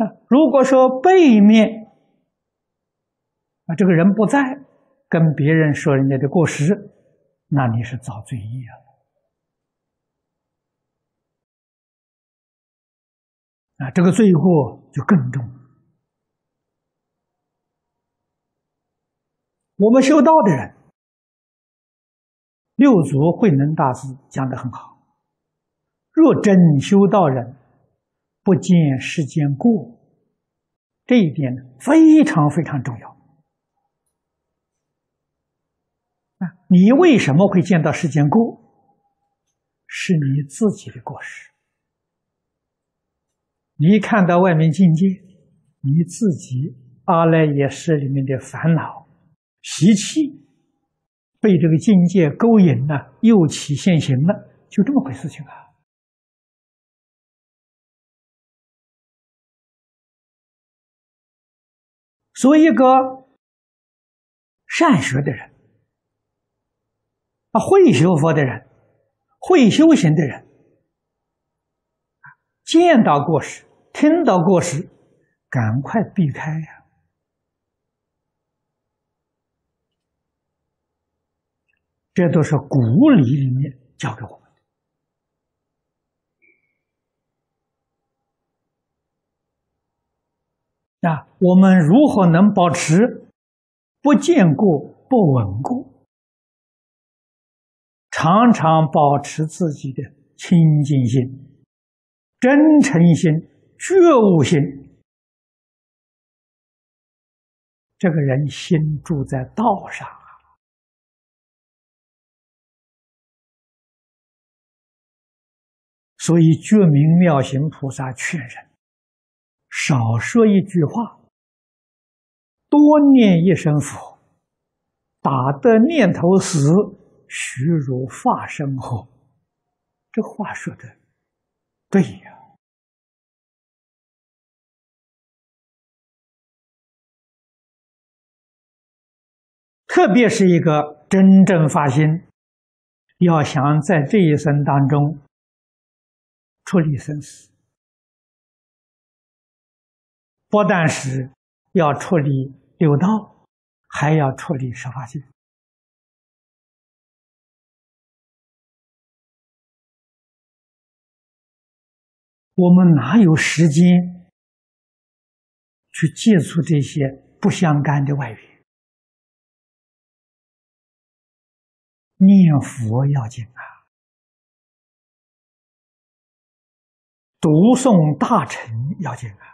啊，如果说背面啊，这个人不在，跟别人说人家的过失，那你是造罪业了。啊，这个罪过就更重。我们修道的人，六祖慧能大师讲的很好：若真修道人，不见世间过。这一点呢，非常非常重要。啊，你为什么会见到世间过？是你自己的过失。你看到外面境界，你自己阿赖耶识里面的烦恼、习气，被这个境界勾引了，又起现行了，就这么回事情啊。所以，一个善学的人，啊，会学佛的人，会修行的人，见到过失。听到过失，赶快避开呀！这都是古礼里面教给我们的。啊，我们如何能保持不见过、不闻过，常常保持自己的清净心、真诚心？觉悟心，这个人心住在道上啊。所以觉明妙行菩萨劝人少说一句话，多念一声佛，打的念头死，虚如发生后。这话说的对呀。特别是一个真正发心，要想在这一生当中处理生死，不但是要处理六道，还要处理十法界。我们哪有时间去接触这些不相干的外缘？念佛要紧啊，读诵大乘要紧啊。